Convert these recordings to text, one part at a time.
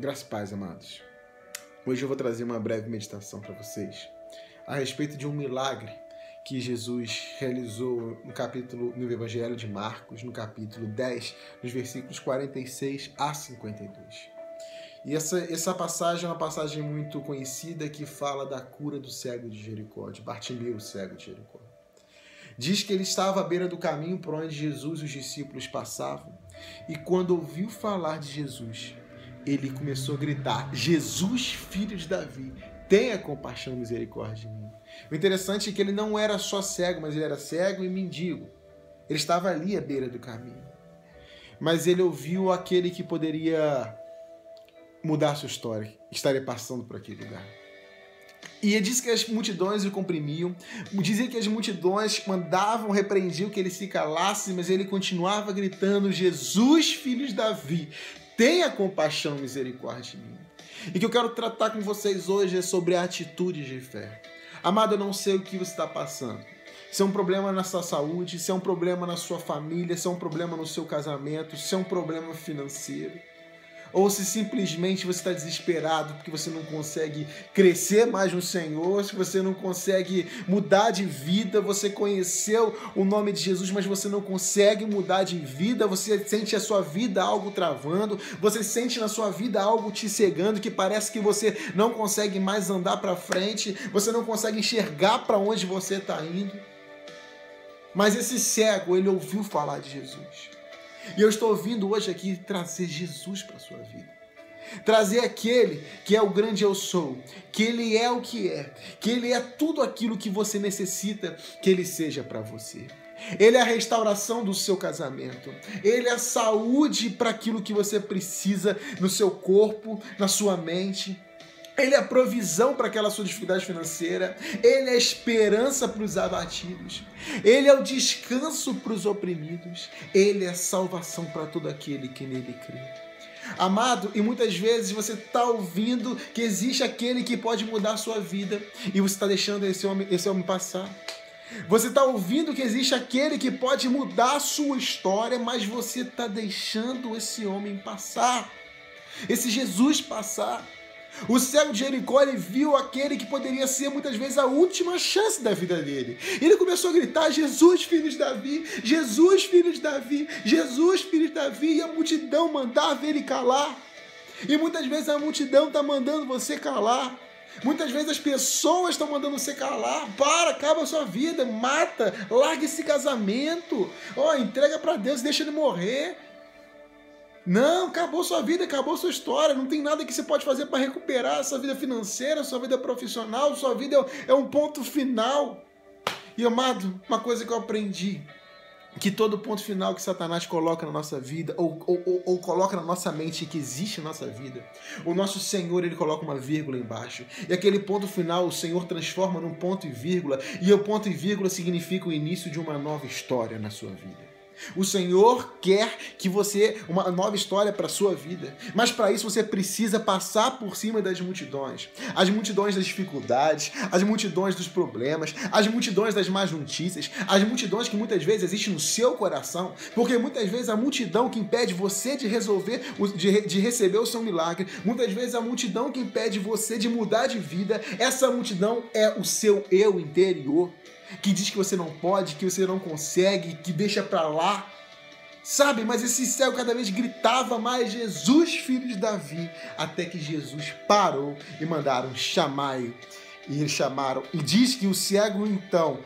Graças e paz, amados. Hoje eu vou trazer uma breve meditação para vocês a respeito de um milagre que Jesus realizou no capítulo no Evangelho de Marcos, no capítulo 10, nos versículos 46 a 52. E essa, essa passagem é uma passagem muito conhecida que fala da cura do cego de Jericó, de Bartimeu, o cego de Jericó. Diz que ele estava à beira do caminho por onde Jesus e os discípulos passavam, e quando ouviu falar de Jesus, ele começou a gritar: Jesus, filho de Davi, tenha compaixão e misericórdia de mim. O interessante é que ele não era só cego, mas ele era cego e mendigo. Ele estava ali à beira do caminho. Mas ele ouviu aquele que poderia mudar sua história, estaria passando por aquele lugar. E ele disse que as multidões o comprimiam, dizia que as multidões mandavam, repreendiam que ele se calasse, mas ele continuava gritando: Jesus, filho de Davi, tenha compaixão misericórdia de mim. E que eu quero tratar com vocês hoje é sobre a atitude de fé. Amado, eu não sei o que você está passando. Se é um problema na sua saúde, se é um problema na sua família, se é um problema no seu casamento, se é um problema financeiro ou se simplesmente você está desesperado porque você não consegue crescer mais no Senhor, se você não consegue mudar de vida, você conheceu o nome de Jesus, mas você não consegue mudar de vida, você sente a sua vida algo travando, você sente na sua vida algo te cegando, que parece que você não consegue mais andar para frente, você não consegue enxergar para onde você está indo. Mas esse cego, ele ouviu falar de Jesus. E eu estou vindo hoje aqui trazer Jesus para a sua vida. Trazer aquele que é o grande eu sou, que ele é o que é, que ele é tudo aquilo que você necessita que ele seja para você. Ele é a restauração do seu casamento. Ele é a saúde para aquilo que você precisa no seu corpo, na sua mente. Ele é a provisão para aquela sua dificuldade financeira. Ele é a esperança para os abatidos. Ele é o descanso para os oprimidos. Ele é a salvação para todo aquele que nele crê. Amado, e muitas vezes você está ouvindo que existe aquele que pode mudar a sua vida e você está deixando esse homem, esse homem passar. Você está ouvindo que existe aquele que pode mudar a sua história, mas você está deixando esse homem passar, esse Jesus passar. O cego de Jericó ele viu aquele que poderia ser muitas vezes a última chance da vida dele. Ele começou a gritar: Jesus, filho de Davi, Jesus, filho de Davi, Jesus, filho de Davi, e a multidão mandava ele calar. E muitas vezes a multidão está mandando você calar. Muitas vezes as pessoas estão mandando você calar. Para, acaba a sua vida, mata, larga esse casamento. Ó, oh, entrega para Deus, deixa ele morrer. Não, acabou sua vida, acabou sua história. Não tem nada que você pode fazer para recuperar sua vida financeira, sua vida profissional. Sua vida é um ponto final. E amado, uma coisa que eu aprendi que todo ponto final que Satanás coloca na nossa vida, ou, ou, ou, ou, coloca na nossa mente que existe na nossa vida, o nosso Senhor ele coloca uma vírgula embaixo. E aquele ponto final o Senhor transforma num ponto e vírgula, e o ponto e vírgula significa o início de uma nova história na sua vida. O Senhor quer que você uma nova história para sua vida, mas para isso você precisa passar por cima das multidões, as multidões das dificuldades, as multidões dos problemas, as multidões das más notícias, as multidões que muitas vezes existem no seu coração, porque muitas vezes a multidão que impede você de resolver, de, de receber o seu milagre, muitas vezes a multidão que impede você de mudar de vida, essa multidão é o seu eu interior que diz que você não pode, que você não consegue, que deixa para lá. Sabe, mas esse céu cada vez gritava mais Jesus, filho de Davi, até que Jesus parou e mandaram chamar. E eles chamaram. E diz que o cego então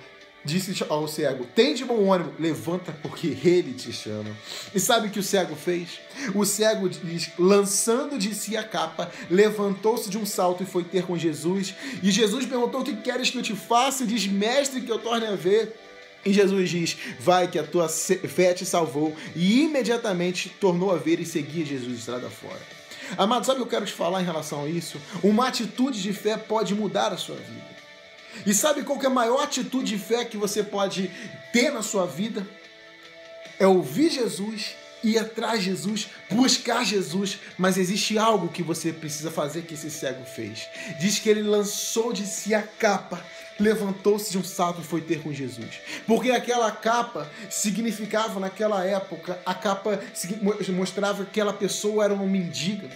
disse ao cego: Tem de bom ânimo, levanta, porque ele te chama. E sabe o que o cego fez? O cego diz: lançando de si a capa, levantou-se de um salto e foi ter com Jesus. E Jesus perguntou: O que queres que eu te faça? E diz: Mestre, que eu torne a ver. E Jesus diz: Vai, que a tua fé te salvou. E imediatamente tornou a ver e seguia Jesus estrada fora. Amado, sabe o que eu quero te falar em relação a isso? Uma atitude de fé pode mudar a sua vida. E sabe qual é a maior atitude de fé que você pode ter na sua vida? É ouvir Jesus, ir atrás de Jesus, buscar Jesus, mas existe algo que você precisa fazer que esse cego fez. Diz que ele lançou de si a capa, levantou-se de um salto e foi ter com Jesus. Porque aquela capa significava naquela época, a capa mostrava que aquela pessoa era uma mendiga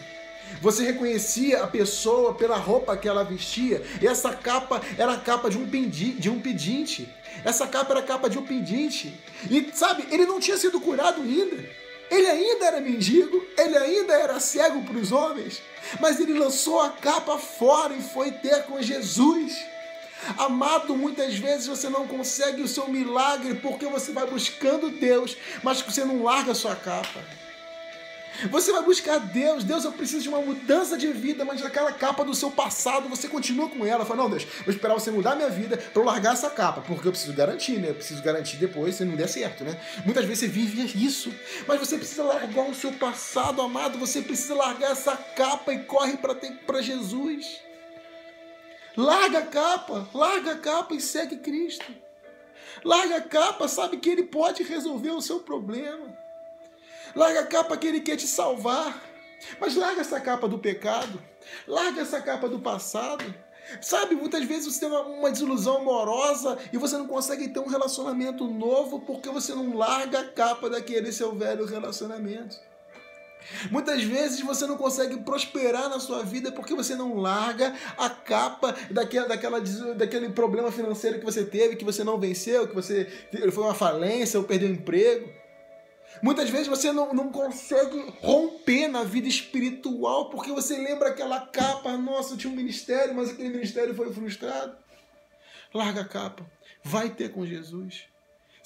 Você reconhecia a pessoa pela roupa que ela vestia. E essa capa era a capa de um, pedinte, de um pedinte. Essa capa era a capa de um pedinte. E sabe, ele não tinha sido curado ainda. Ele ainda era mendigo, ele ainda era cego para os homens, mas ele lançou a capa fora e foi ter com Jesus. Amado, muitas vezes você não consegue o seu milagre porque você vai buscando Deus, mas você não larga a sua capa. Você vai buscar Deus, Deus, eu preciso de uma mudança de vida, mas aquela capa do seu passado, você continua com ela. Fala, não, Deus, vou esperar você mudar minha vida para eu largar essa capa, porque eu preciso garantir, né? Eu preciso garantir depois se não der certo, né? Muitas vezes você vive isso, mas você precisa largar o seu passado, amado, você precisa largar essa capa e corre para Jesus. Larga a capa, larga a capa e segue Cristo. Larga a capa, sabe que Ele pode resolver o seu problema. Larga a capa que Ele quer te salvar. Mas larga essa capa do pecado. Larga essa capa do passado. Sabe, muitas vezes você tem uma, uma, desilusão amorosa e você não consegue ter um relacionamento novo porque você não larga a capa daquele seu velho relacionamento. Muitas vezes você não consegue prosperar na sua vida porque você não larga a capa daquela, daquela, daquele problema financeiro que você teve, que você não venceu, que você foi uma falência ou perdeu emprego. Muitas vezes você não, não consegue romper na vida espiritual porque você lembra aquela capa, nossa, tinha um ministério, mas aquele ministério foi frustrado. Larga a capa, vai ter com Jesus.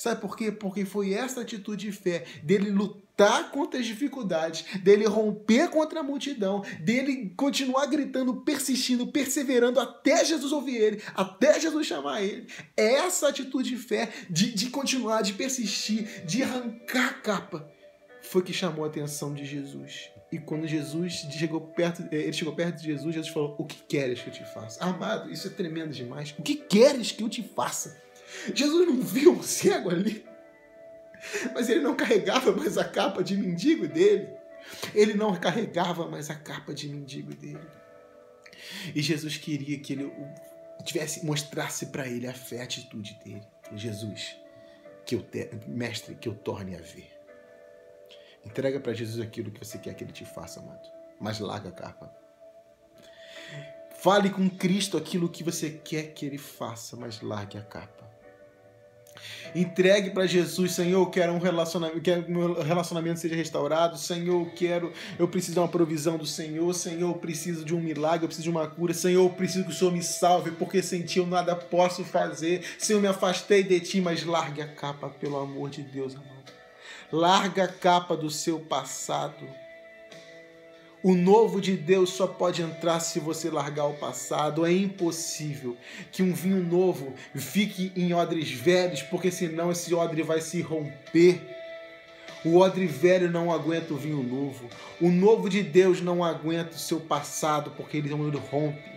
Sabe por quê? Porque foi essa atitude de fé dele lutar contra as dificuldades, dele romper contra a multidão, dele continuar gritando, persistindo, perseverando até Jesus ouvir ele, até Jesus chamar ele. Essa atitude de fé, de, de continuar, de persistir, de arrancar a capa, foi que chamou a atenção de Jesus. E quando Jesus chegou perto, eh, ele chegou perto de Jesus, Jesus falou: O que queres que eu te faça? Amado, isso é tremendo demais. O que queres que eu te faça? Jesus não viu um cego ali, mas ele não carregava mais a capa de mendigo dele. Ele não carregava mais a capa de mendigo dele. E Jesus queria que ele tivesse mostrasse para ele a fé, a atitude dele. Jesus, que eu te, mestre, que eu torne a ver. Entrega para Jesus aquilo que você quer que ele te faça, amado. Mas larga a capa. Fale com Cristo aquilo que você quer que ele faça, mas largue a capa. Entregue para Jesus, Senhor, eu quero um relacionamento, quero que meu relacionamento seja restaurado, Senhor, eu quero, eu preciso de uma provisão do Senhor, Senhor, eu preciso de um milagre, eu preciso de uma cura, Senhor, eu preciso que o Senhor me salve, porque sem ti eu nada posso fazer. Senhor, me afastei de ti, mas largue a capa, pelo amor de Deus, amado. Larga a capa do seu passado o novo de Deus só pode entrar se você largar o passado. É impossível que um vinho novo fique em odres velhos, porque senão esse odre vai se romper. O odre velho não aguenta o vinho novo. O novo de Deus não aguenta o seu passado, porque ele não rompe.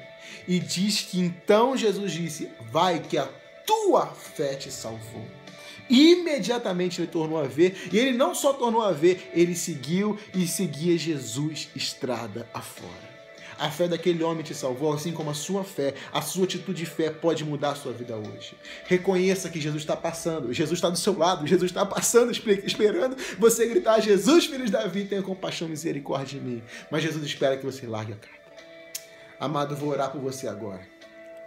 E diz que então Jesus disse: Vai, que a tua fé te salvou imediatamente ele tornou a ver, e ele não só tornou a ver, ele seguiu e seguia Jesus estrada afora. A fé daquele homem te salvou, assim como a sua fé, a sua atitude de fé pode mudar a sua vida hoje. Reconheça que Jesus está passando, Jesus está do seu lado, Jesus está passando, esperando você gritar: Jesus, filho de Davi, tenha compaixão e misericórdia de mim. Mas Jesus espera que você largue a carta. Amado, vou orar por você agora.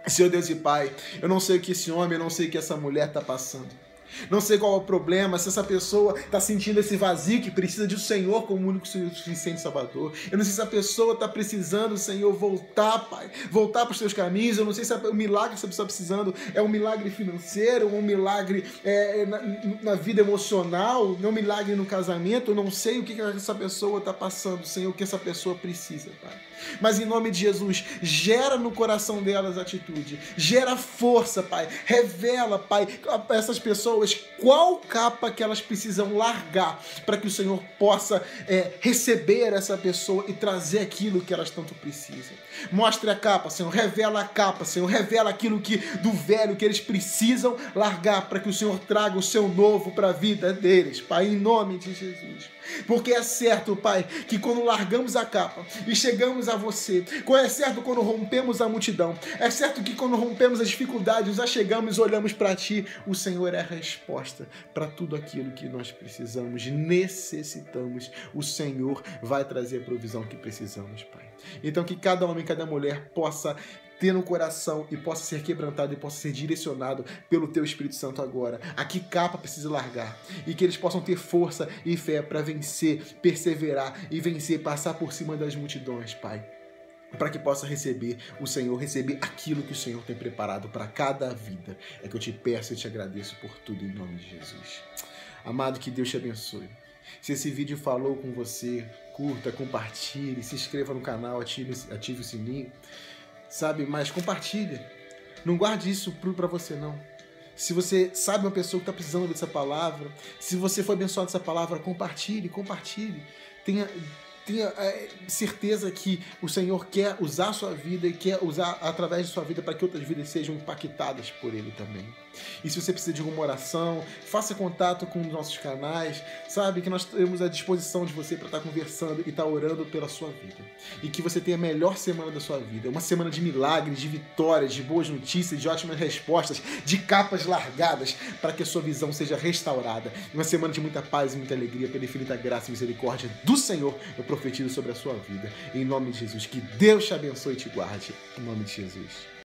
Senhor Deus e Pai, eu não sei o que esse homem, eu não sei o que essa mulher está passando. Não sei qual é o problema, se essa pessoa está sentindo esse vazio que precisa de o Senhor como único suficiente Salvador. Eu não sei se a pessoa está precisando, Senhor, voltar, Pai, voltar para os seus caminhos. Eu não sei se o milagre que pessoa está precisando é um milagre financeiro, um milagre é, na, na, vida emocional, um milagre no casamento. Eu não sei o que, que essa pessoa está passando, Senhor, o que essa pessoa precisa, Pai. Mas em nome de Jesus, gera no coração delas atitude, gera força, Pai. Revela, Pai, essas pessoas qual capa que elas precisam largar para que o Senhor possa é, receber essa pessoa e trazer aquilo que elas tanto precisam. Mostre a capa, Senhor, revela a capa, Senhor, revela aquilo que do velho que eles precisam largar para que o Senhor traga o seu novo para a vida deles, Pai, em nome de Jesus. Porque é certo, Pai, que quando largamos a capa e chegamos a você, é certo quando rompemos a multidão, é certo que quando rompemos as dificuldades, nos achegamos e olhamos para Ti, o Senhor é a resposta para tudo aquilo que nós precisamos, necessitamos. O Senhor vai trazer a provisão que precisamos, Pai. Então que cada homem, cada mulher possa ter no coração e possa ser quebrantado e possa ser direcionado pelo teu Espírito Santo agora. A que capa precisa largar e que eles possam ter força e fé para vencer, perseverar e vencer, passar por cima das multidões, Pai para que possa receber o Senhor, receber aquilo que o Senhor tem preparado para cada vida. É que eu te peço e te agradeço por tudo em nome de Jesus. Amado, que Deus te abençoe. Se esse vídeo falou com você, curta, compartilhe, se inscreva no canal, ative, ative o sininho sabe? Mas compartilha. Não guarde isso para você, não. Se você sabe uma pessoa que está precisando dessa palavra, se você foi abençoado dessa palavra, compartilhe, compartilhe. Tenha, tenha é, certeza que o Senhor quer usar a sua vida e quer usar através de sua vida para que outras vidas sejam impactadas por Ele também. E se você precisa de uma oração, faça contato com os nossos canais, sabe que nós temos à disposição de você para estar conversando e estar orando pela sua vida. E que você tenha a melhor semana da sua vida, uma semana de milagres, de vitórias, de boas notícias, de ótimas respostas, de capas largadas, para que a sua visão seja restaurada. Uma semana de muita paz e muita alegria, pela infinita graça e misericórdia do Senhor, eu profetizo sobre a sua vida. Em nome de Jesus, que Deus te abençoe e te guarde. Em nome de Jesus.